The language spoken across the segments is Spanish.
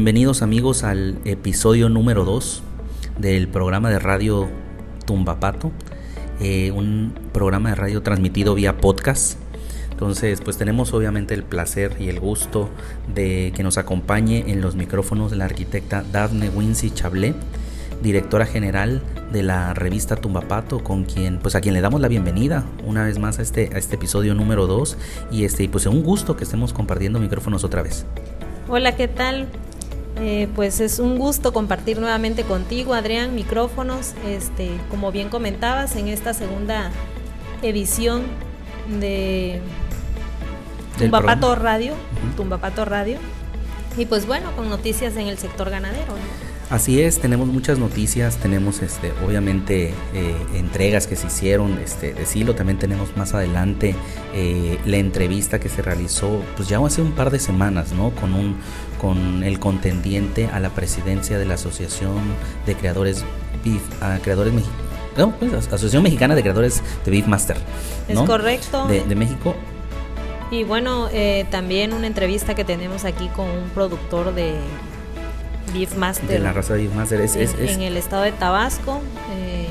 Bienvenidos amigos al episodio número 2 del programa de radio Tumbapato, eh, un programa de radio transmitido vía podcast. Entonces, pues tenemos obviamente el placer y el gusto de que nos acompañe en los micrófonos la arquitecta Daphne Wincy Chablé, directora general de la revista Tumbapato, con quien, pues a quien le damos la bienvenida una vez más a este, a este episodio número 2 y este, pues un gusto que estemos compartiendo micrófonos otra vez. Hola, ¿qué tal? Eh, pues es un gusto compartir nuevamente contigo, Adrián, micrófonos. Este, como bien comentabas, en esta segunda edición de Tumbapato Radio, Tumbapato Radio. Y pues bueno, con noticias en el sector ganadero. Así es, tenemos muchas noticias, tenemos este, obviamente eh, entregas que se hicieron este, de Silo, también tenemos más adelante eh, la entrevista que se realizó pues ya hace un par de semanas, ¿no? Con, un, con el contendiente a la presidencia de la Asociación de Creadores Beef, creadores no, pues, Asociación Mexicana de Creadores de Beef Master. Es correcto. De, México. Y bueno, eh, también una entrevista que tenemos aquí con un productor de Beef Master. De la raza Beef Master. Es, en, el estado de Tabasco. Eh,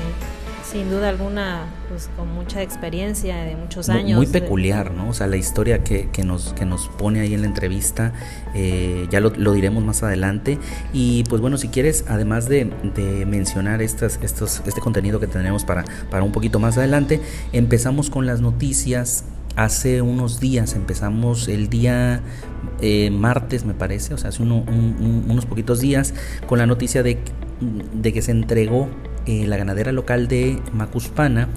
sin duda alguna, pues con mucha experiencia de muchos años. Muy, peculiar, ¿no? O sea, la historia que, que, nos, que nos pone ahí en la entrevista, eh, ya lo, diremos más adelante. Y pues bueno, si quieres, además de, de, mencionar estas, estos, este contenido que tenemos para, para un poquito más adelante, empezamos con las noticias hace unos días, empezamos el día eh, martes me parece, o sea, hace unos poquitos días, con la noticia de, que se entregó eh, la ganadera local de Macuspana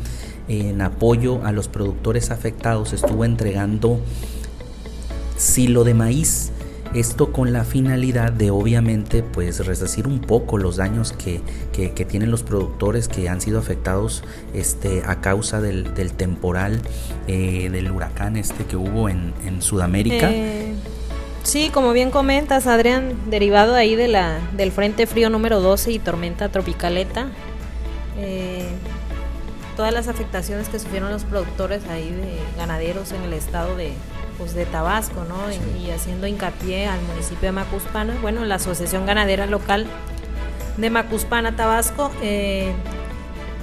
en apoyo a los productores afectados, estuvo entregando silo de maíz. Esto con la finalidad de obviamente pues resarcir un poco los daños que, tienen los productores que han sido afectados este, a causa del, temporal eh, del huracán este que hubo en, Sudamérica. Sí, como bien comentas, Adrián, derivado ahí de la, del Frente Frío número 12 y tormenta tropicaleta, eh, todas las afectaciones que sufrieron los productores ahí de ganaderos en el estado de, pues, de Tabasco, ¿no? Y, haciendo hincapié al municipio de Macuspana, bueno, la Asociación Ganadera Local de Macuspana, Tabasco, eh,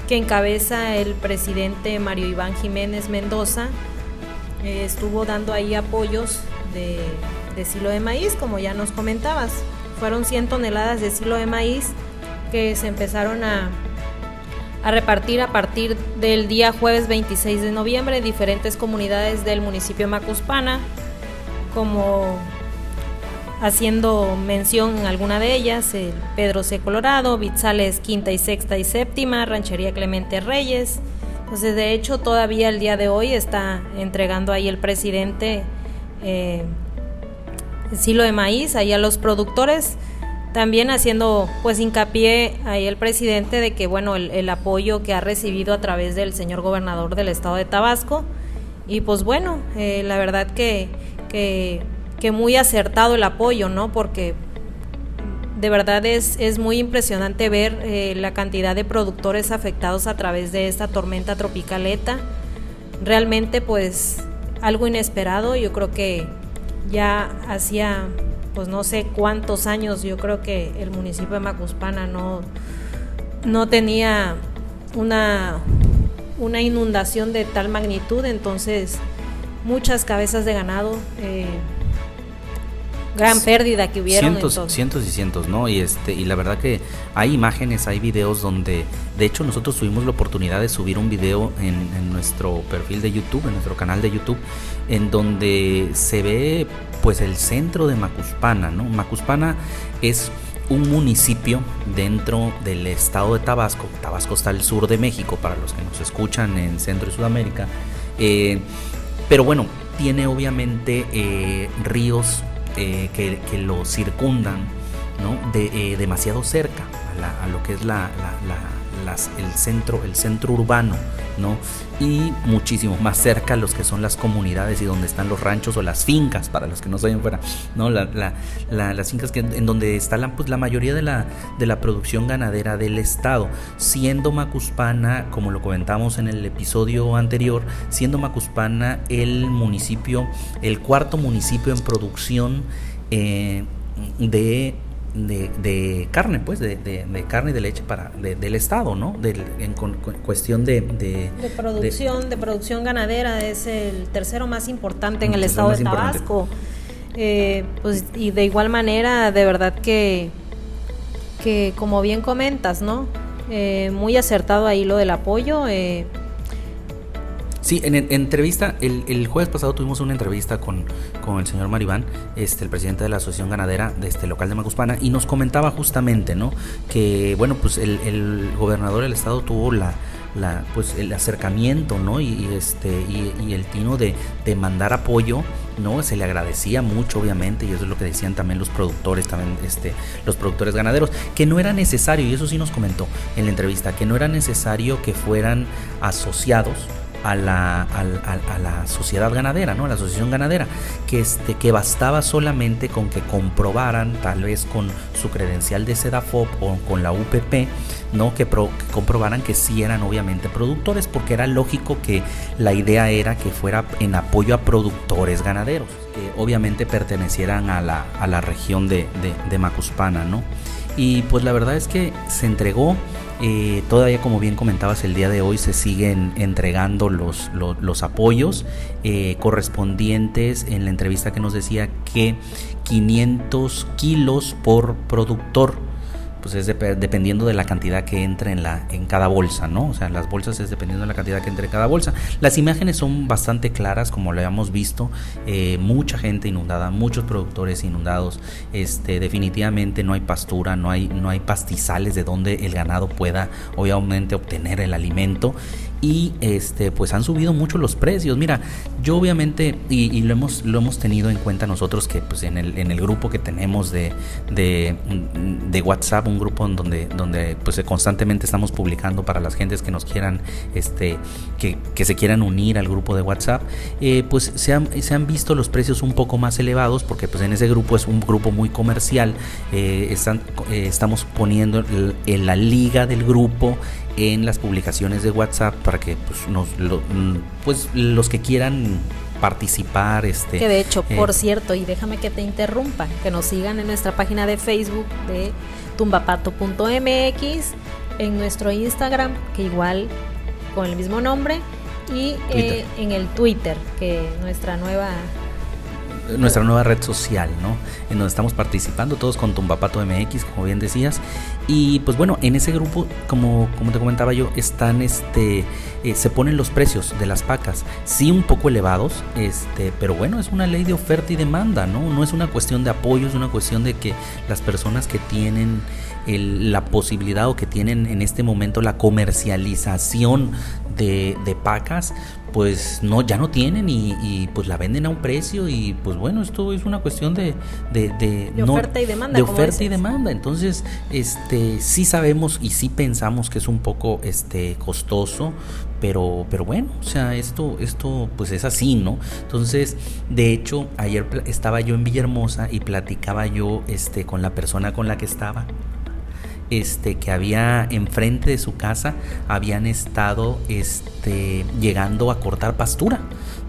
que encabeza el presidente Mario Iván Jiménez Mendoza, eh, estuvo dando ahí apoyos de de silo de maíz, como ya nos comentabas. Fueron 100 toneladas de silo de maíz que se empezaron a, a repartir a partir del día jueves 26 de noviembre en diferentes comunidades del municipio Macuspana, como haciendo mención en alguna de ellas, el Pedro C. Colorado, Bitzales quinta y sexta y séptima, Ranchería Clemente Reyes. Entonces, de hecho, todavía el día de hoy está entregando ahí el presidente eh, silo de maíz ahí a los productores también haciendo pues hincapié ahí el presidente de que bueno el, apoyo que ha recibido a través del señor gobernador del estado de Tabasco. Y pues bueno eh, la verdad que, que, muy acertado el apoyo no porque de verdad es, es muy impresionante ver eh, la cantidad de productores afectados a través de esta tormenta tropicaleta realmente pues algo inesperado. Yo creo que ya hacía pues no sé cuántos años yo creo que el municipio de Macuspana no, no tenía una, una inundación de tal magnitud, entonces muchas cabezas de ganado, eh, gran pérdida que hubieron. Cientos, cientos y cientos, ¿no? Y este y la verdad que hay imágenes, hay videos donde, de hecho nosotros tuvimos la oportunidad de subir un video en, en nuestro perfil de YouTube, en nuestro canal de YouTube, en donde se ve pues el centro de Macuspana, ¿no? Macuspana es un municipio dentro del estado de Tabasco. Tabasco está al sur de México, para los que nos escuchan en Centro y Sudamérica. Eh, pero bueno, tiene obviamente eh, ríos eh, que, lo circundan, ¿no? De, demasiado cerca a, lo que es la el, centro, el centro urbano, ¿no? Y muchísimo más cerca los que son las comunidades y donde están los ranchos o las fincas, para los que no saben fuera, ¿no? las fincas que, en donde está la, pues, la mayoría de la, de la producción ganadera del estado, siendo Macuspana, como lo comentamos en el episodio anterior, siendo Macuspana el municipio, el cuarto municipio en producción eh, de de, carne, pues, de, de, carne y de leche para del Estado, ¿no? En cuestión de, de, producción, de, producción ganadera, es el tercero más importante en el, Estado de Tabasco. Eh, pues, y de igual manera, de verdad que, que como bien comentas, ¿no? Eh, muy acertado ahí lo del apoyo. Eh, Sí, en, entrevista, el, jueves pasado tuvimos una entrevista con, con el señor Maribán, este, el presidente de la Asociación Ganadera de este local de Macuspana, y nos comentaba justamente, ¿no? Que, bueno, pues el, el gobernador del estado tuvo la, la, pues el acercamiento ¿no? y, este y, el tino de, de, mandar apoyo no se le agradecía mucho obviamente y eso es lo que decían también los productores también este los productores ganaderos que no era necesario y eso sí nos comentó en la entrevista que no era necesario que fueran asociados a la, a, la, sociedad ganadera, ¿no? a la asociación ganadera, que, este, que bastaba solamente con que comprobaran, tal vez con su credencial de SEDAFOP o con la UPP, ¿no? Que, comprobaran que sí eran obviamente productores, porque era lógico que la idea era que fuera en apoyo a productores ganaderos, que obviamente pertenecieran a la, a la región de, de, de Macuspana, ¿no? Y pues la verdad es que se entregó eh, todavía, como bien comentabas, el día de hoy se siguen entregando los, los, apoyos eh, correspondientes en la entrevista que nos decía que 500 kilos por productor pues es dependiendo de la cantidad que entre en, la, en cada bolsa, ¿no? O sea, las bolsas es dependiendo de la cantidad que entre en cada bolsa. Las imágenes son bastante claras, como lo habíamos visto, eh, mucha gente inundada, muchos productores inundados, este, definitivamente no hay pastura, no hay, no hay pastizales de donde el ganado pueda obviamente obtener el alimento y este pues han subido mucho los precios. Mira, yo obviamente y, lo hemos lo hemos tenido en cuenta nosotros que pues en el, en el grupo que tenemos de, de, WhatsApp, un grupo en donde donde pues constantemente estamos publicando para las gentes que nos quieran este que, que se quieran unir al grupo de WhatsApp, eh, pues se han, se han visto los precios un poco más elevados porque pues en ese grupo es un grupo muy comercial. Eh, están, eh, estamos poniendo en la liga del grupo en las publicaciones de WhatsApp para que pues, nos, mm, pues los que quieran participar este que de hecho por eh, cierto y déjame que te interrumpa que nos sigan en nuestra página de Facebook de tumbapato.mx en nuestro Instagram que igual con el mismo nombre y eh, en el Twitter que nuestra nueva nuestra nueva red social, ¿no? En donde estamos participando todos con Tumbapato MX, como bien decías. Y pues bueno, en ese grupo, como, como te comentaba yo, están este eh, se ponen los precios de las pacas, sí un poco elevados, este, pero bueno, es una ley de oferta y demanda, ¿no? No es una cuestión de apoyo, es una cuestión de que las personas que tienen la posibilidad o que tienen en este momento la comercialización de, de pacas, pues no, ya no tienen y, pues la venden a un precio y pues bueno, esto es una cuestión de, de, oferta y demanda. De oferta y demanda. Entonces, este, sí sabemos y sí pensamos que es un poco este, costoso, pero, pero bueno, o sea, esto, esto pues es así, ¿no? Entonces, de hecho, ayer estaba yo en Villahermosa y platicaba yo este, con la persona con la que estaba este, que había enfrente de su casa habían estado este, llegando a cortar pastura,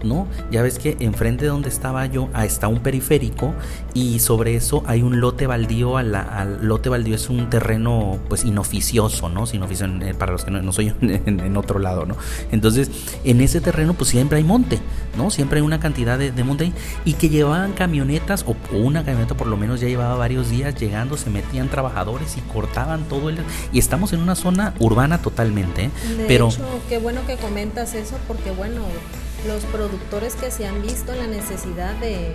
¿no? Ya ves que enfrente de donde estaba yo está un periférico y sobre eso hay un lote baldío, al, lote baldío es un terreno pues inoficioso, ¿no? Sin eh, para los que no, soy en, otro lado, ¿no? Entonces, en ese terreno pues siempre hay monte, ¿no? Siempre hay una cantidad de, monte y que llevaban camionetas o una camioneta por lo menos ya llevaba varios días llegando, se metían trabajadores y cortaban todo el... Y estamos en una zona urbana totalmente, ¿eh? De pero... Hecho, qué bueno que comentas eso porque bueno, los productores que se han visto en la necesidad de,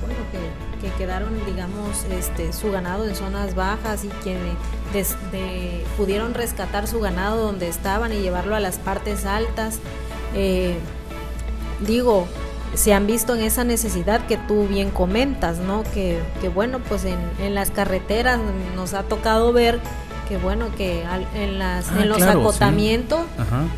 bueno, que, quedaron, digamos, este, su ganado en zonas bajas y que pudieron rescatar su ganado donde estaban y llevarlo a las partes altas. Eh, digo, se han visto en esa necesidad que tú bien comentas, ¿no? Que, que bueno, pues en, en, las carreteras nos ha tocado ver que bueno, que en, las, ah, en los acotamientos,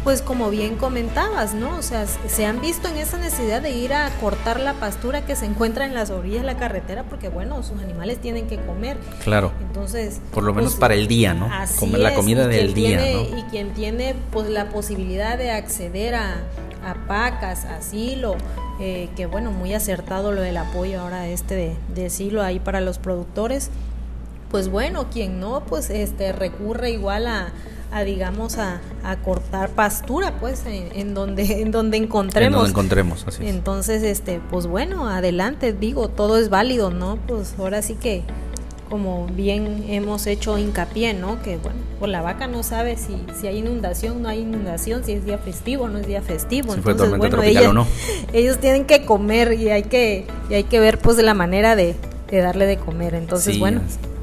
pues como bien comentabas, ¿no? O sea, se han visto en esa necesidad de ir a cortar la pastura que se encuentra en las orillas de la carretera porque bueno, sus animales tienen que comer. Claro. Entonces, por lo menos pues, para el día, ¿no? Comer la comida del día, Y quien tiene pues la posibilidad de acceder a, a pacas, asilo, eh, que bueno, muy acertado lo del apoyo ahora este de, de silo ahí para los productores. pues bueno, quien no, pues este recurre igual a, a digamos a, a, cortar pastura pues en, donde en donde encontremos en donde encontremos así entonces este pues bueno adelante digo todo es válido no pues ahora sí que como bien hemos hecho hincapié, ¿no? Que bueno, pues la vaca no sabe si, si hay inundación, no hay inundación, si es día festivo, no es día festivo. Entonces, bueno, ellos tienen que comer y hay que, y hay que ver pues de la manera de, de darle de comer. Entonces, bueno.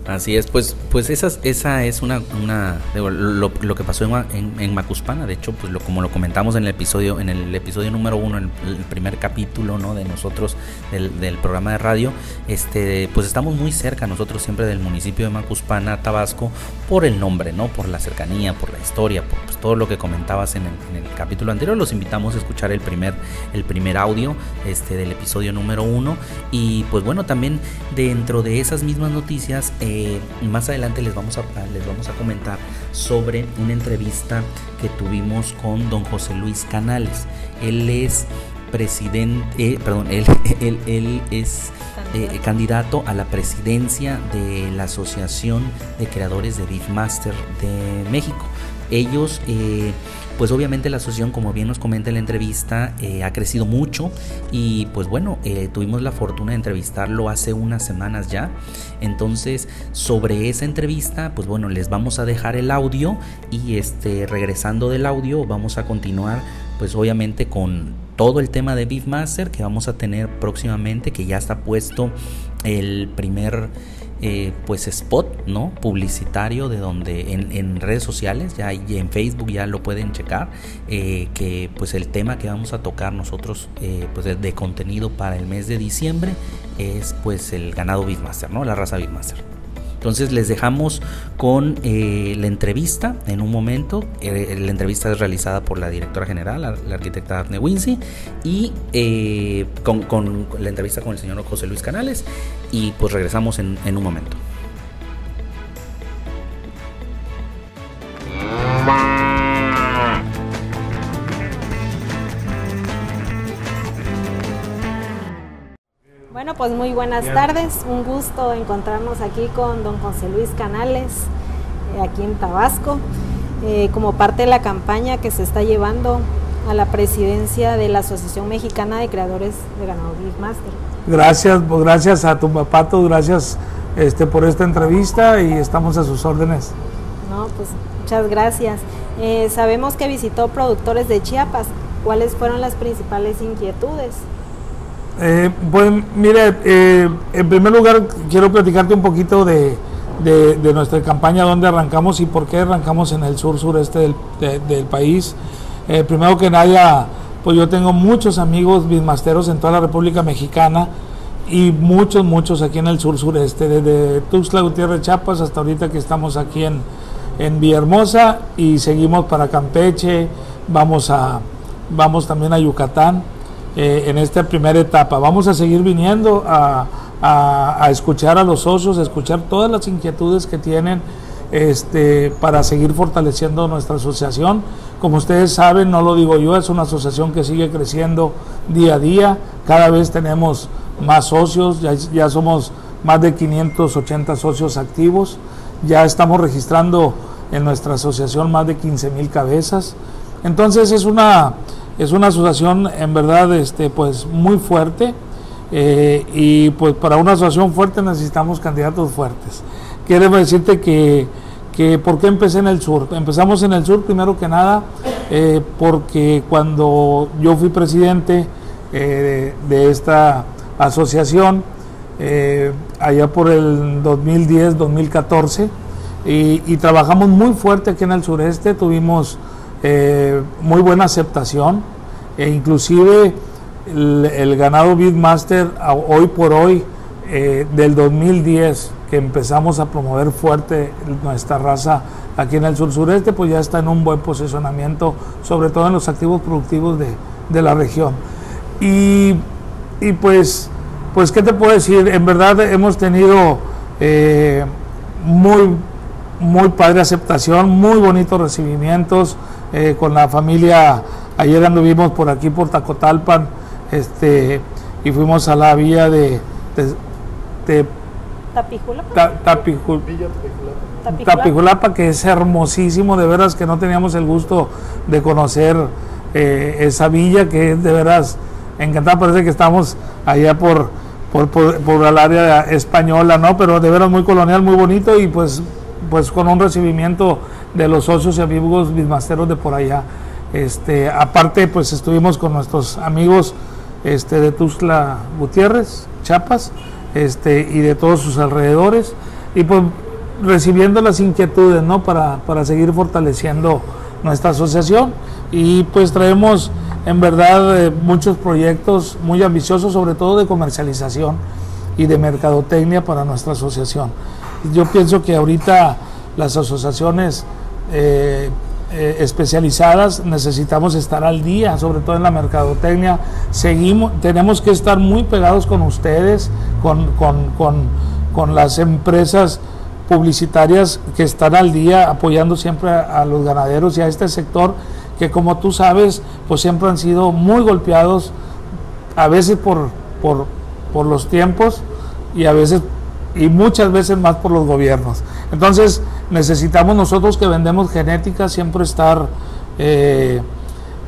Así es, pues, pues esa, esa es una, una lo, que pasó en, en, Macuspana, de hecho, pues lo, como lo comentamos en el episodio, en el episodio número uno, en el, primer capítulo, ¿no? De nosotros, del, programa de radio, este, pues estamos muy cerca nosotros siempre del municipio de Macuspana, Tabasco, por el nombre, ¿no? Por la cercanía, por la historia, por pues, todo lo que comentabas en el, en el, capítulo anterior. Los invitamos a escuchar el primer, el primer audio, este, del episodio número uno. Y pues bueno, también dentro de esas mismas noticias, eh, eh, más adelante les vamos, a, les vamos a comentar sobre una entrevista que tuvimos con don José Luis Canales. Él es presidente, eh, perdón, él, él, es eh, candidato a la presidencia de la Asociación de Creadores de Beefmaster de México. Ellos pues obviamente la asociación, como bien nos comenta en la entrevista, eh, ha crecido mucho y pues bueno, eh, tuvimos la fortuna de entrevistarlo hace unas semanas ya. Entonces, sobre esa entrevista, pues bueno, les vamos a dejar el audio y este, regresando del audio, vamos a continuar pues obviamente con todo el tema de Beefmaster que vamos a tener próximamente, que ya está puesto el primer eh, pues spot no publicitario de donde en, redes sociales ya y en Facebook ya lo pueden checar eh, que pues el tema que vamos a tocar nosotros eh, pues de, contenido para el mes de diciembre es pues el ganado Beatmaster no la raza Beatmaster entonces les dejamos con eh, la entrevista en un momento. Eh, la entrevista es realizada por la directora general, la, arquitecta Daphne Wincy, y eh, con, la entrevista con el señor José Luis Canales. Y pues regresamos en un momento. Pues muy buenas tardes. Un gusto encontrarnos aquí con don José Luis Canales, eh, aquí en Tabasco, eh, como parte de la campaña que se está llevando a la presidencia de la Asociación Mexicana de Creadores de Ganado Master. Gracias, pues gracias a tu papato, gracias este, por esta entrevista y estamos a sus órdenes. No, pues muchas gracias. Eh, sabemos que visitó productores de Chiapas. ¿Cuáles fueron las principales inquietudes? Eh, pues mire, eh, en primer lugar quiero platicarte un poquito de, nuestra campaña, dónde arrancamos y por qué arrancamos en el sur sureste del, país. Eh, primero que nada, pues yo tengo muchos amigos bismasteros en toda la República Mexicana y muchos, muchos aquí en el sur sureste, desde Tuxtla Gutiérrez Chiapas hasta ahorita que estamos aquí en, en Villahermosa y seguimos para Campeche, vamos, a, vamos también a Yucatán. Eh, en esta primera etapa. Vamos a seguir viniendo a, escuchar a los socios, a escuchar todas las inquietudes que tienen este, para seguir fortaleciendo nuestra asociación. Como ustedes saben, no lo digo yo, es una asociación que sigue creciendo día a día. Cada vez tenemos más socios, ya, ya somos más de 580 socios activos. Ya estamos registrando en nuestra asociación más de 15 mil cabezas. Entonces es una es una asociación en verdad este, pues muy fuerte eh, y pues para una asociación fuerte necesitamos candidatos fuertes. Quiero decirte que, que ¿por qué empecé en el sur? Empezamos en el sur primero que nada eh, porque cuando yo fui presidente eh, de, esta asociación, allá por el 2010-2014, y, y trabajamos muy fuerte aquí en el sureste, tuvimos eh, muy buena aceptación. E inclusive el, ganado Beatmaster hoy por hoy eh, del 2010 que empezamos a promover fuerte nuestra raza aquí en el sur sureste pues ya está en un buen posicionamiento sobre todo en los activos productivos de, la región. Y, pues pues qué te puedo decir en verdad hemos tenido eh, muy muy padre aceptación muy bonitos recibimientos eh, con la familia, ayer anduvimos por aquí, por Tacotalpan, este, y fuimos a la vía de, Tapijulapa. Tapijulapa, que es hermosísimo, de veras que no teníamos el gusto de conocer eh, esa villa, que es de veras encantada, parece que estamos allá por, por, por, el área española, ¿no? Pero de veras muy colonial, muy bonito y pues, pues con un recibimiento de los socios y amigos bismasteros de por allá. Este, aparte, pues estuvimos con nuestros amigos este, de Tuzla Gutiérrez, Chiapas, este, y de todos sus alrededores, y pues recibiendo las inquietudes, ¿no? Para, para seguir fortaleciendo nuestra asociación y pues traemos en verdad eh, muchos proyectos muy ambiciosos, sobre todo de comercialización y de mercadotecnia para nuestra asociación. Yo pienso que ahorita las asociaciones eh, eh, especializadas necesitamos estar al día, sobre todo en la mercadotecnia. Seguimos, tenemos que estar muy pegados con ustedes, con, con, las empresas publicitarias que están al día apoyando siempre a, los ganaderos y a este sector que como tú sabes pues siempre han sido muy golpeados a veces por, por, por los tiempos y a veces y muchas veces más por los gobiernos. Entonces necesitamos nosotros que vendemos genética siempre estar eh,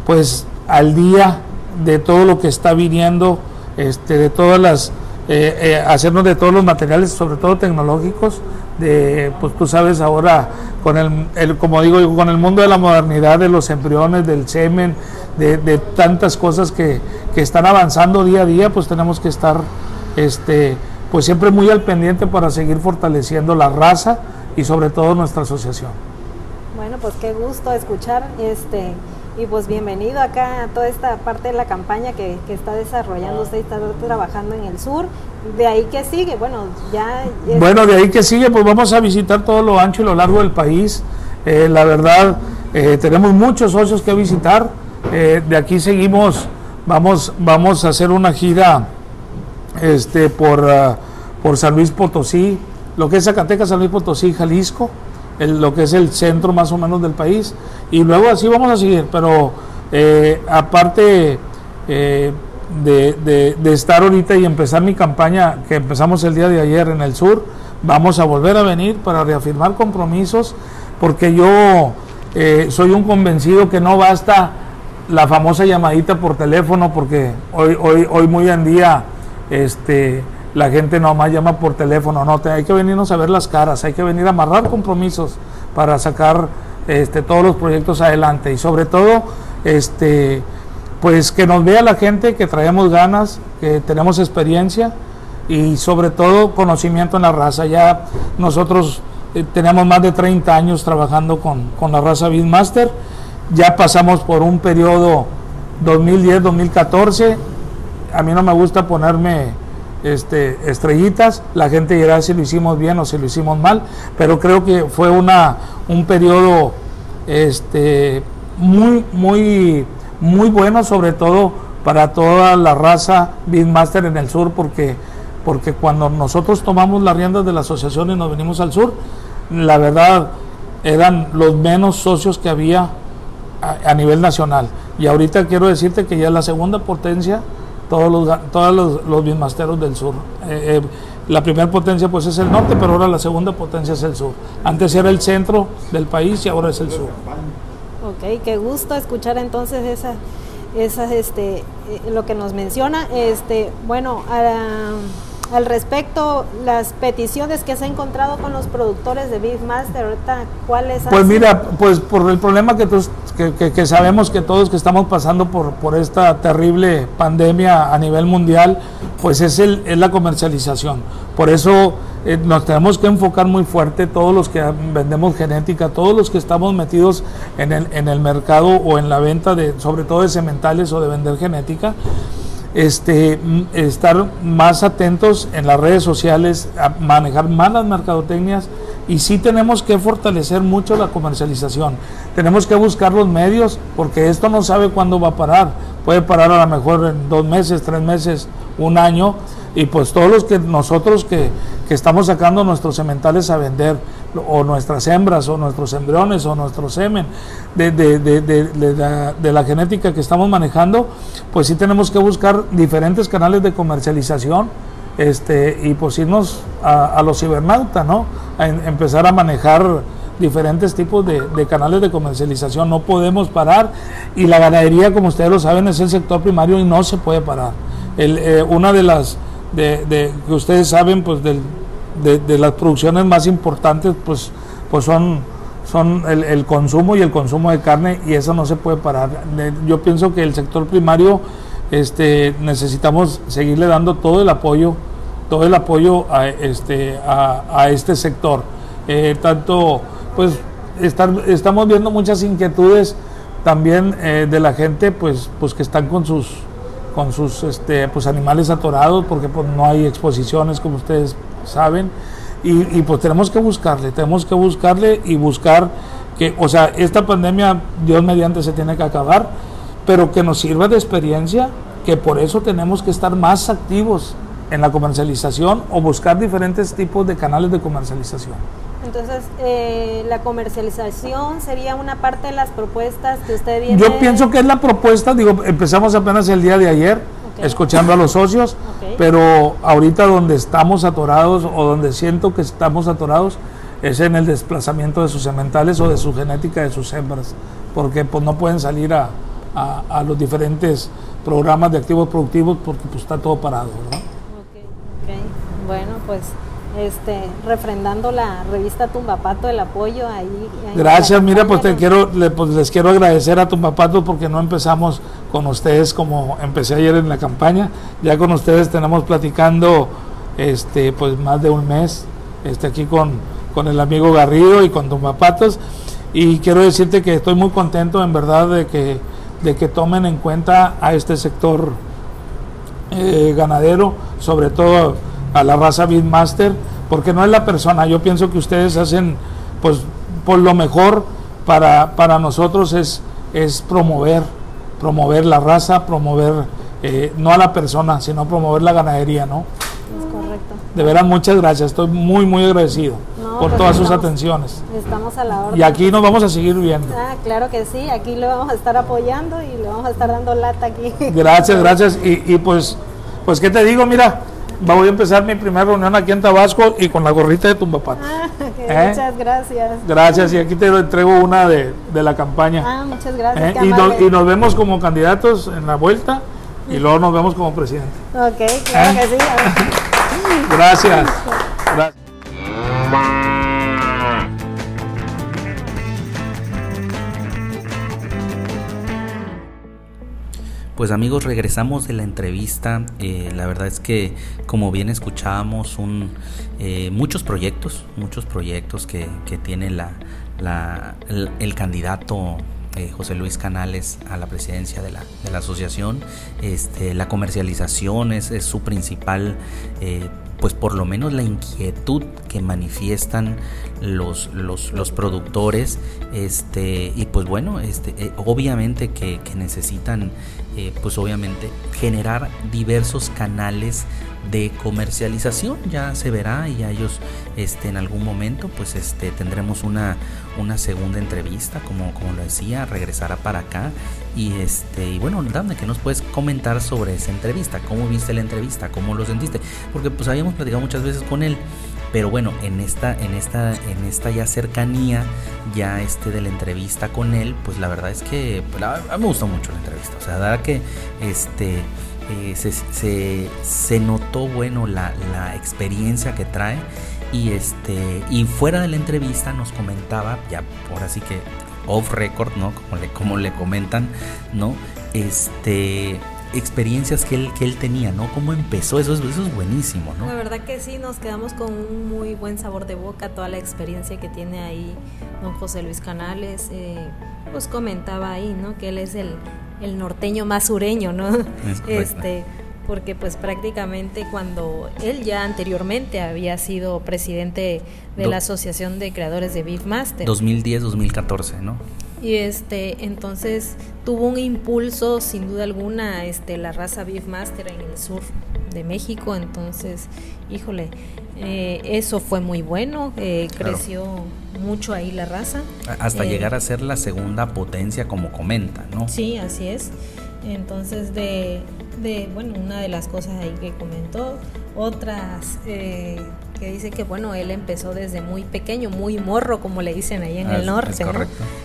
pues al día de todo lo que está viniendo, este, de todas las, eh, eh, hacernos de todos los materiales, sobre todo tecnológicos, de, pues tú sabes ahora con el, como digo con el mundo de la modernidad, de los embriones, del semen, de, de tantas cosas que, que, están avanzando día a día, pues tenemos que estar este, pues siempre muy al pendiente para seguir fortaleciendo la raza y sobre todo nuestra asociación. Bueno, pues qué gusto escuchar este y pues bienvenido acá a toda esta parte de la campaña que, está desarrollando usted y está trabajando en el sur. De ahí que sigue, bueno, ya... Bueno, de ahí que sigue, pues vamos a visitar todo lo ancho y lo largo del país. Eh, la verdad, eh, tenemos muchos socios que visitar. Eh, de aquí seguimos, vamos, vamos a hacer una gira este, por, ah, por San Luis Potosí, lo que es Zacatecas, San Luis Potosí, Jalisco, lo que es el centro más o menos del país. Y luego así vamos a seguir, pero eh, aparte eh, de, de, estar ahorita y empezar mi campaña, que empezamos el día de ayer en el sur, vamos a volver a venir para reafirmar compromisos, porque yo eh, soy un convencido que no basta la famosa llamadita por teléfono, porque hoy, hoy, hoy muy en día este, la gente nomás llama por teléfono, no, hay que venirnos a ver las caras, hay que venir a amarrar compromisos para sacar este, todos los proyectos adelante. Y sobre todo, este, pues que nos vea la gente que traemos ganas, que tenemos experiencia y sobre todo conocimiento en la raza. Ya nosotros eh, tenemos más de 30 años trabajando con, con la raza Beatmaster, ya pasamos por un periodo 2010-2014 a mí no me gusta ponerme este, estrellitas, la gente dirá si lo hicimos bien o si lo hicimos mal, pero creo que fue una, un periodo este, muy, muy, muy bueno, sobre todo para toda la raza Beatmaster en el sur, porque, porque cuando nosotros tomamos las riendas de la asociación y nos venimos al sur, la verdad eran los menos socios que había a, a nivel nacional. Y ahorita quiero decirte que ya es la segunda potencia todos los, todos los, los del sur. Eh, eh, la primera potencia pues es el norte, pero ahora la segunda potencia es el sur. Antes era el centro del país y ahora es el sur. Ok, qué gusto escuchar entonces esa, esa este, eh, lo que nos menciona. Este, bueno, al respecto, las peticiones que se ha encontrado con los productores de Beefmaster, ahorita, ¿cuáles Pues mira, pues por el problema que, que, sabemos que todos que estamos pasando por, por esta terrible pandemia a nivel mundial, pues es, el, es la comercialización. Por eso eh, nos tenemos que enfocar muy fuerte, todos los que vendemos genética, todos los que estamos metidos en el, en el mercado o en la venta de, sobre todo de sementales o de vender genética, este, estar más atentos en las redes sociales, a manejar más las mercadotecnias y sí tenemos que fortalecer mucho la comercialización. Tenemos que buscar los medios porque esto no sabe cuándo va a parar. Puede parar a lo mejor en dos meses, tres meses, un año y pues todos los que nosotros que, que estamos sacando nuestros sementales a vender o nuestras hembras o nuestros embriones o nuestro semen de, de, de, la, de, la, genética que estamos manejando, pues sí tenemos que buscar diferentes canales de comercialización este, y pues irnos a, los cibernautas, ¿no? A empezar a manejar diferentes tipos de, canales de comercialización. No podemos parar y la ganadería, como ustedes lo saben, es el sector primario y no se puede parar. Eh, una de las de, que ustedes saben, pues de, las producciones más importantes, pues, pues son, son el, consumo y el consumo de carne y eso no se puede parar. Yo pienso que el sector primario este, necesitamos seguirle dando todo el apoyo, todo el apoyo a este, este sector. Eh, tanto, pues, estamos viendo muchas inquietudes también eh, de la gente, pues, pues que están con sus, con sus, este, pues, animales atorados, porque pues, no hay exposiciones, como ustedes saben, y, y pues tenemos que buscarle, tenemos que buscarle y buscar que, o sea, esta pandemia, Dios mediante, se tiene que acabar pero que nos sirva de experiencia, que por eso tenemos que estar más activos en la comercialización o buscar diferentes tipos de canales de comercialización. Entonces, eh, la comercialización sería una parte de las propuestas que usted viene... Yo pienso que es la propuesta, digo, empezamos apenas el día de ayer, escuchando a los socios, pero ahorita donde estamos atorados o donde siento que estamos atorados es en el desplazamiento de sus sementales o de su genética de sus hembras, porque pues no pueden salir a, a, los diferentes programas de activos productivos porque pues está todo parado. Bueno, pues este, refrendando la revista Tumbapato, el apoyo ahí. Gracias, mira, pues te quiero, pues, les quiero agradecer a Tumbapato porque no empezamos con ustedes como empecé ayer en la campaña, ya con ustedes tenemos platicando este, pues más de un mes, este, aquí con, con el amigo Garrido y con Tumbapatos, y quiero decirte que estoy muy contento en verdad de que de que tomen en cuenta a este sector eh, ganadero, sobre todo a la raza Beatmaster, porque no es la persona, yo pienso que ustedes hacen pues por lo mejor para, para nosotros es, es promover, promover la raza, promover eh, no a la persona, sino promover la ganadería, ¿no? Es correcto. De veras, muchas gracias, estoy muy, muy agradecido por pues todas sus atenciones. Estamos a la orden. Y aquí nos vamos a seguir viendo. Ah, claro que sí, aquí lo vamos a estar apoyando y le vamos a estar dando lata aquí. Gracias, gracias. Y, pues, pues, ¿qué te digo? Mira, voy a empezar mi primera reunión aquí en Tabasco y con la gorrita de Tumbapato. Ah, ¿Eh? Muchas gracias. Gracias, y aquí te entrego una de, la campaña. Ah, muchas gracias. ¿Eh? Y, nos vemos como candidatos en la vuelta y luego nos vemos como presidente. Ok, claro ¿Eh? que sí. Gracias. Gracias. Pues amigos, regresamos de la entrevista. Eh, la verdad es que, como bien escuchábamos, eh, muchos proyectos, muchos proyectos que, tiene la, el, candidato eh, José Luis Canales a la presidencia de la, la asociación. Este, la comercialización es, su principal pues por lo menos la inquietud que manifiestan los, productores este y pues bueno este obviamente que, necesitan eh, pues obviamente generar diversos canales de comercialización. Ya se verá y a ellos este en algún momento pues este tendremos una una segunda entrevista como como lo decía regresará para acá. Y este y bueno dame que nos puedes comentar sobre esa entrevista cómo viste la entrevista cómo lo sentiste porque pues habíamos platicado muchas veces con él pero bueno en esta en esta en esta ya cercanía ya este de la entrevista con él pues la verdad es que pues, me gustó mucho la entrevista. O sea da que este eh, se, se, notó bueno la, la, experiencia que trae. Y este y fuera de la entrevista nos comentaba ya por así que off record no como le como le comentan no este experiencias que él, que él tenía, ¿no? Cómo empezó, eso es, eso es buenísimo, ¿no? La verdad que sí, nos quedamos con un muy buen sabor de boca, toda la experiencia que tiene ahí don José Luis Canales, eh, pues comentaba ahí, ¿no? Que él es el, el norteño más sureño, ¿no? este, porque pues prácticamente cuando él ya anteriormente había sido presidente de la Asociación de Creadores de Beefmaster. 2010-2014, ¿no? Y este, entonces tuvo un impulso sin duda alguna este, la raza Beefmaster en el sur de México, entonces, híjole, eh, eso fue muy bueno, eh, creció mucho ahí la raza. Hasta eh, llegar a ser la segunda potencia como comenta, ¿no? Sí, así es. Entonces, de, de, bueno, una de las cosas ahí que comentó otras eh, que dice que bueno, él empezó desde muy pequeño, muy morro, como le dicen ahí en el norte,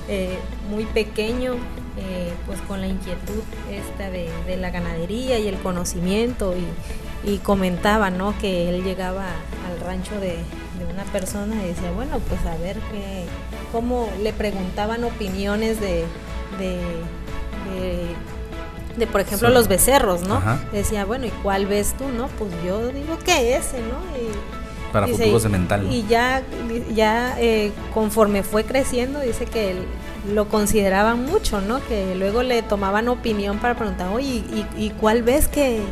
eh, muy pequeño, eh, pues con la inquietud esta de, la ganadería y el conocimiento y, comentaba, ¿no? Que él llegaba al rancho de, una persona y decía, bueno, pues a ver qué, cómo le preguntaban opiniones de, de, por ejemplo, los becerros, ¿no? Decía, bueno, ¿y cuál ves tú, no? Pues yo digo que ese, ¿no? Para futuro semental. Y ya, ya eh, conforme fue creciendo, dice que lo consideraban mucho, ¿no? Que luego le tomaban opinión para preguntar, oye, ¿y, cuál ves que,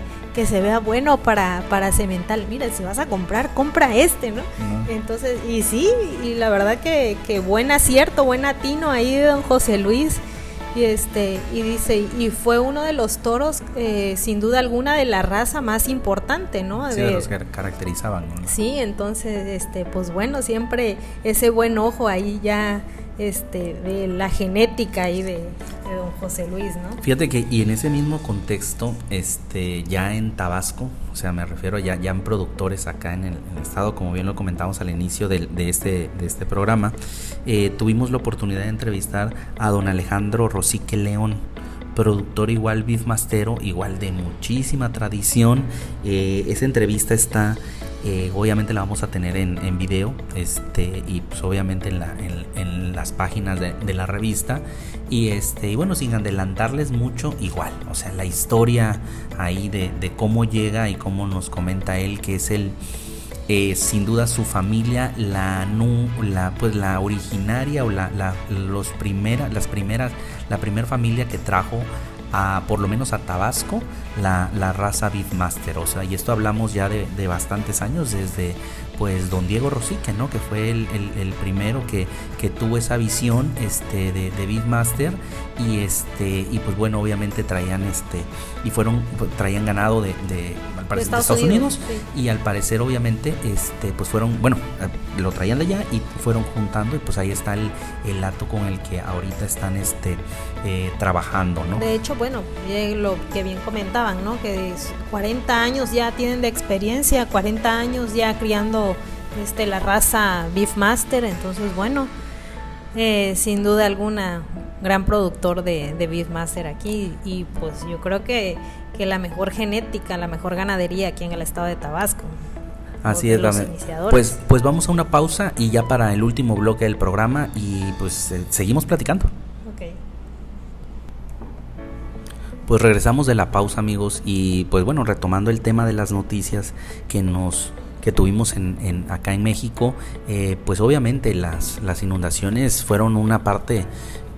se vea bueno para, para cemental? Mira, si vas a comprar, compra este, ¿no? Entonces, y sí, y la verdad que, que buen acierto, buen atino ahí de don José Luis y este y dice y fue uno de los toros eh, sin duda alguna de la raza más importante no sí, de, los que caracterizaban sí entonces este pues bueno siempre ese buen ojo ahí ya este, de la genética y de, don José Luis, ¿no? Fíjate que, y en ese mismo contexto, este, ya en Tabasco, o sea, me refiero ya, ya en productores acá en el, estado, como bien lo comentamos al inicio de, este, de este programa, eh, tuvimos la oportunidad de entrevistar a don Alejandro Rosique León productor igual beefmastero, igual de muchísima tradición. Eh, esa entrevista está eh, obviamente la vamos a tener en, video este, y pues obviamente en, la, en, las páginas de, la revista. Y, este, y bueno, sin adelantarles mucho, igual, o sea, la historia ahí de, de cómo llega y cómo nos comenta él que es el... Eh, sin duda su familia la la pues la originaria o la, la los primera, las primeras la primera familia que trajo a, por lo menos a Tabasco, la, la raza Beefmaster. O sea, y esto hablamos ya de, de, bastantes años, desde pues don Diego Rosique, ¿no? Que fue el, el, primero que, que, tuvo esa visión este, de, de Beefmaster y este y pues bueno obviamente traían este y fueron pues, traían ganado de, de, Estados, Unidos, y al parecer obviamente este pues fueron bueno eh, lo traían de allá y fueron juntando y pues ahí está el, el lato con el que ahorita están este eh, trabajando no de hecho bueno lo que bien comentaban no que 40 años ya tienen de experiencia 40 años ya criando este la raza Beefmaster entonces bueno eh, sin duda alguna gran productor de, de Beefmaster aquí y pues yo creo que, que, la mejor genética, la mejor ganadería aquí en el estado de Tabasco. Así es, Pues, pues vamos a una pausa y ya para el último bloque del programa y pues eh, seguimos platicando. Pues regresamos de la pausa amigos y pues bueno, retomando el tema de las noticias que nos que tuvimos en, acá en México, eh, pues obviamente las, las inundaciones fueron una parte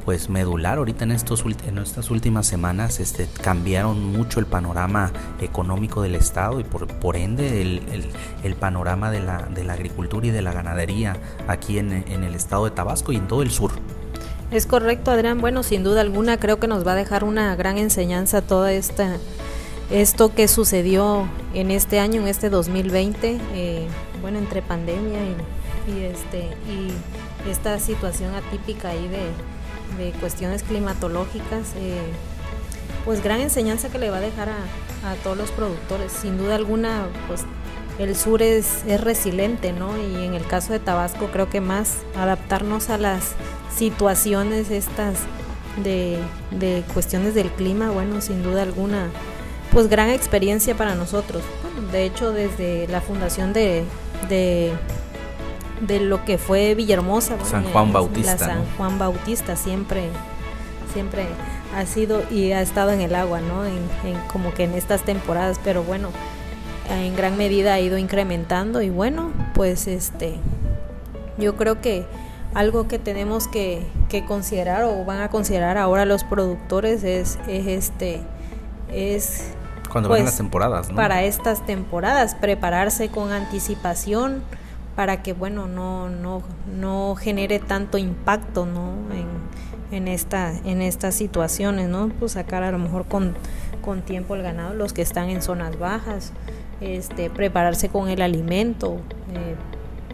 pues medular ahorita en estos en estas últimas semanas este cambiaron mucho el panorama económico del estado y por, por ende el, el, panorama de la, de la agricultura y de la ganadería aquí en, en el estado de Tabasco y en todo el sur. Es correcto, Adrián. Bueno, sin duda alguna creo que nos va a dejar una gran enseñanza toda esta esto que sucedió en este año, en este 2020, eh, bueno, entre pandemia y, este, y esta situación atípica ahí de, cuestiones climatológicas, eh, pues gran enseñanza que le va a dejar a, todos los productores. Sin duda alguna, pues el sur es, es resiliente, ¿no? Y en el caso de Tabasco creo que más adaptarnos a las situaciones estas de cuestiones del clima, bueno, sin duda alguna pues gran experiencia para nosotros. Bueno, de hecho, desde la fundación de, de, lo que fue Villahermosa, San Juan Bautista. La San Juan Bautista siempre, siempre ha sido y ha estado en el agua, ¿no? En, como que en estas temporadas, pero bueno, en gran medida ha ido incrementando y bueno, pues este, yo creo que algo que tenemos que, que considerar o van a considerar ahora los productores es, es este es cuando pues, las temporadas, ¿no? Para estas temporadas, prepararse con anticipación para que, bueno, no, no, no genere tanto impacto, ¿no? En, en, esta, en estas situaciones, ¿no? Pues sacar a lo mejor con, con tiempo el ganado, los que están en zonas bajas, este, prepararse con el alimento, eh,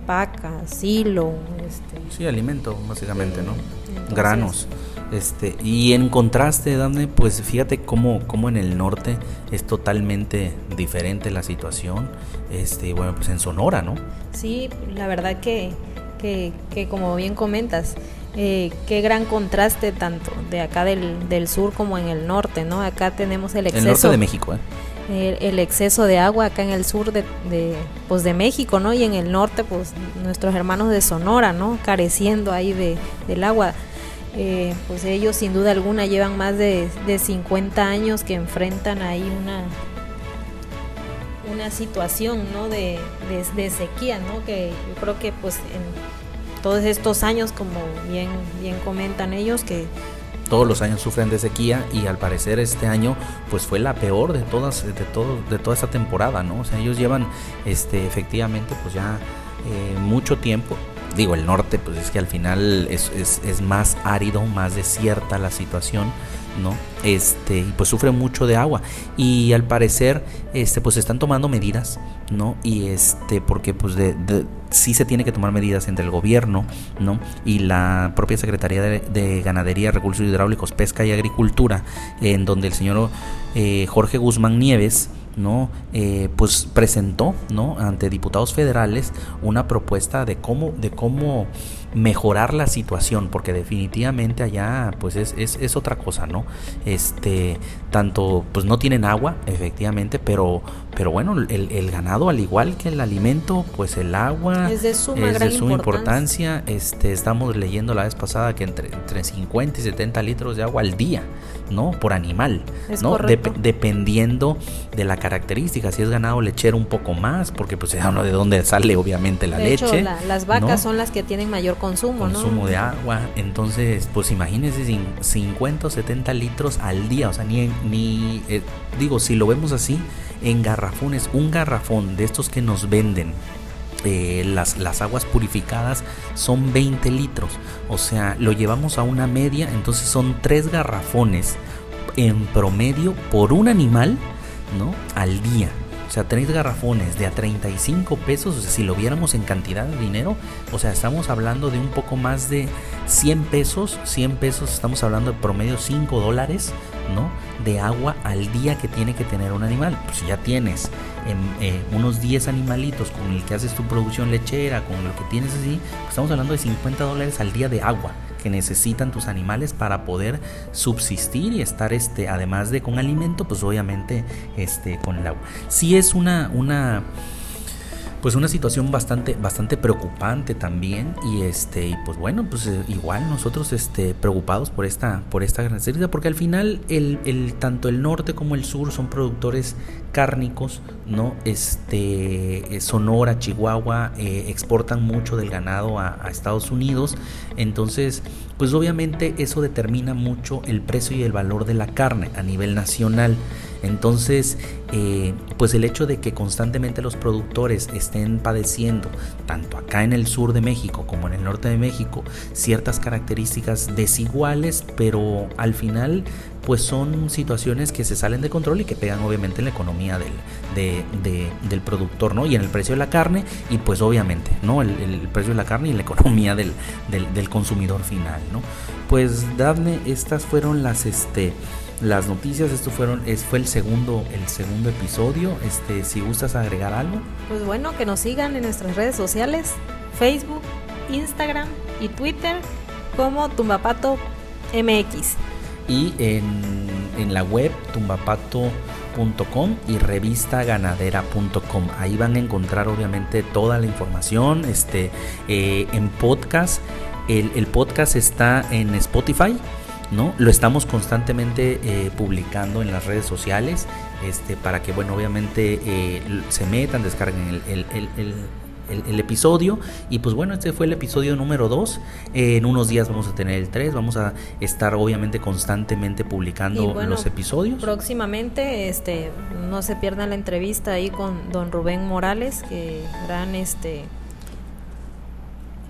paca, silo. Este, sí, alimento, básicamente, ¿no? Granos Este, y en contraste, Dame, pues fíjate cómo, cómo en el norte es totalmente diferente la situación. Este, bueno, pues en Sonora, ¿no? Sí, la verdad que, que, que como bien comentas, eh, qué gran contraste tanto de acá del, del, sur como en el norte, ¿no? Acá tenemos el exceso. El norte de México, ¿eh? El, exceso de agua acá en el sur de, de, pues de México, ¿no? Y en el norte, pues nuestros hermanos de Sonora, ¿no? Careciendo ahí de, del agua. Eh, pues ellos sin duda alguna llevan más de, de 50 años que enfrentan ahí una, una situación ¿no? de, de, sequía, ¿no? que yo creo que pues en todos estos años, como bien, bien comentan ellos, que todos los años sufren de sequía y al parecer este año pues fue la peor de todas de todo de toda esta temporada no o sea ellos llevan este efectivamente pues ya eh, mucho tiempo digo el norte pues es que al final es, es, es más árido más desierta la situación ¿no? Este, pues sufre mucho de agua y al parecer este pues están tomando medidas, ¿no? Y este porque pues de, sí se tiene que tomar medidas entre el gobierno, ¿no? Y la propia Secretaría de, Ganadería, Recursos Hidráulicos, Pesca y Agricultura, en donde el señor eh, Jorge Guzmán Nieves ¿no? Eh, pues presentó, ¿no? Ante diputados federales una propuesta de cómo, de cómo mejorar la situación, porque definitivamente allá pues es, es, es, otra cosa, ¿no? Este, tanto pues no tienen agua, efectivamente, pero, pero bueno, el, el ganado, al igual que el alimento, pues el agua es de suma, es de suma importancia. Este, estamos leyendo la vez pasada que entre, entre 50 y 70 litros de agua al día, ¿no? Por animal, ¿no? dependiendo de la característica, si es ganado lechero un poco más, porque pues uno de dónde sale obviamente la leche. las vacas son las que tienen mayor consumo, de agua. Entonces, pues imagínense 50 o 70 litros al día. O sea, ni, ni eh, digo, si lo vemos así, en garrafones, un garrafón de estos que nos venden. Eh, las, las aguas purificadas son 20 litros, o sea, lo llevamos a una media, entonces son tres garrafones en promedio por un animal, ¿no? Al día. O sea, tres garrafones de a 35 pesos, o sea, si lo viéramos en cantidad de dinero, o sea, estamos hablando de un poco más de 100 pesos, 100 pesos, estamos hablando de promedio 5 dólares, ¿no? De agua al día que tiene que tener un animal. Pues ya tienes eh, unos 10 animalitos con el que haces tu producción lechera, con lo que tienes así, pues estamos hablando de 50 dólares al día de agua que necesitan tus animales para poder subsistir y estar este además de con alimento pues obviamente este con el agua si es una una pues una situación bastante bastante preocupante también. Y este y pues bueno pues eh, igual nosotros este preocupados por esta por esta gran serie porque al final el, el, tanto el norte como el sur son productores cárnicos no este eh, Sonora Chihuahua eh, exportan mucho del ganado a, a Estados Unidos. Entonces pues obviamente eso determina mucho el precio y el valor de la carne a nivel nacional entonces, eh, pues el hecho de que constantemente los productores estén padeciendo, tanto acá en el sur de México como en el norte de México, ciertas características desiguales, pero al final pues son situaciones que se salen de control y que pegan obviamente en la economía del, del productor, ¿no? Y en el precio de la carne y pues obviamente, ¿no? El, precio de la carne y la economía del, del, consumidor final, ¿no? Pues dadme, estas fueron las, este, las noticias. Esto fueron, es, fue el segundo, el segundo episodio. Este, si gustas agregar algo. Pues bueno, que nos sigan en nuestras redes sociales, Facebook, Instagram y Twitter como Tumbapato MX. Y en, en la web tumbapato.com y revistaganadera.com. Ahí van a encontrar obviamente toda la información. Este, eh, en podcast. El, el podcast está en Spotify ¿no? Lo estamos constantemente eh, publicando en las redes sociales este, para que, bueno, obviamente eh, se metan, descarguen el, episodio. Y pues bueno, este fue el episodio número 2. en unos días vamos a tener el 3. Vamos a estar obviamente constantemente publicando los episodios. Próximamente, este, no se pierdan la entrevista ahí con don Rubén Morales, que gran este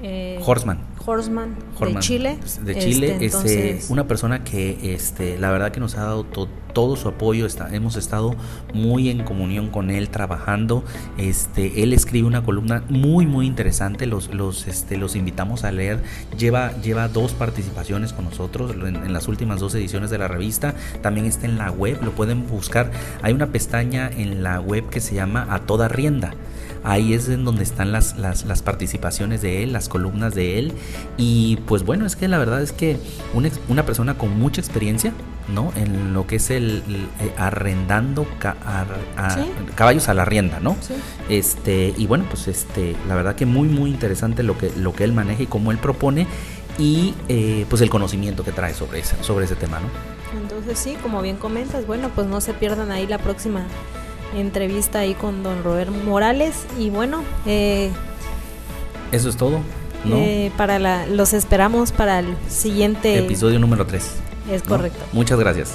Eh, Horseman. Horseman, Horseman, de Chile. pues, De Chile, Este, es entonces, una persona que este, la verdad que nos ha dado to- todo su apoyo, está, hemos estado muy en comunión con él, trabajando. Este, él escribe una columna muy muy interesante, los, los, este, los invitamos a leer. Lleva, lleva dos participaciones con nosotros en, en las últimas dos ediciones de la revista. También está en la web, lo pueden buscar. Hay una pestaña en la web que se llama A Toda Rienda. Ahí es en donde están las, las, las participaciones de él, las columnas de él. Y pues bueno, es que la verdad es que una, una persona con mucha experiencia, ¿no? En lo que es el, el, eh, arrendando ca- ar- a- Sí. caballos a la rienda, ¿no? Sí. Este, y bueno, pues este, la verdad que muy, muy interesante lo que, lo que él maneja y cómo él propone. Y eh, pues el conocimiento que trae sobre ese, sobre ese tema, ¿no? Entonces sí, como bien comentas, bueno, pues no se pierdan ahí la próxima entrevista ahí con don Robert Morales y bueno, eh, Eso es todo, ¿no? eh, para la, los esperamos para el siguiente Episodio número 3. es correcto. Muchas gracias.